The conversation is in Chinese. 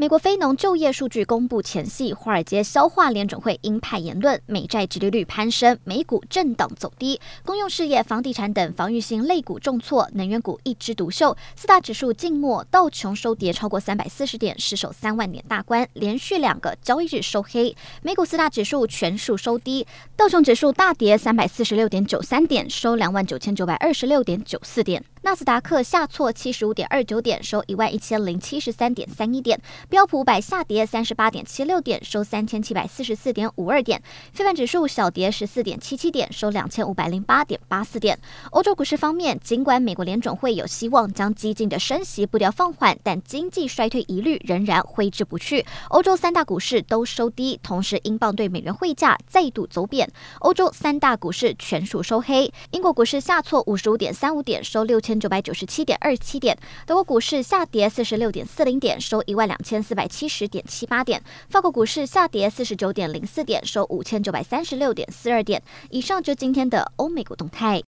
美国非农就业数据公布前夕，华尔街消化联准会鹰派言论，美债殖利率攀升，美股震荡走低，公用事业、房地产等防御性类股重挫，能源股一枝独秀。四大指数静默，道琼收跌超过三百四十点，失守三万点大关，连续两个交易日收黑。美股四大指数全数收低，道琼指数大跌三百四十六点九三点，收两万九千九百二十六点九四点。纳斯达克下挫七十五点二九点，收一万一千零七十三点三一点。标普五百下跌三十八点七六点，收三千七百四十四点五二点。非半指数小跌十四点七七点，收两千五百零八点八四点。欧洲股市方面，尽管美国联准会有希望将激进的升息步调放缓，但经济衰退疑虑仍然挥之不去。欧洲三大股市都收低，同时英镑对美元汇价再度走贬。欧洲三大股市全数收黑。英国股市下挫五十五点三五点，收六千。千九百九十七点二七点，德国股市下跌四十六点四零点，收一万两千四百七十点七八点，法国股市下跌四十九点零四点，收五千九百三十六点四二点。以上就今天的欧美股动态。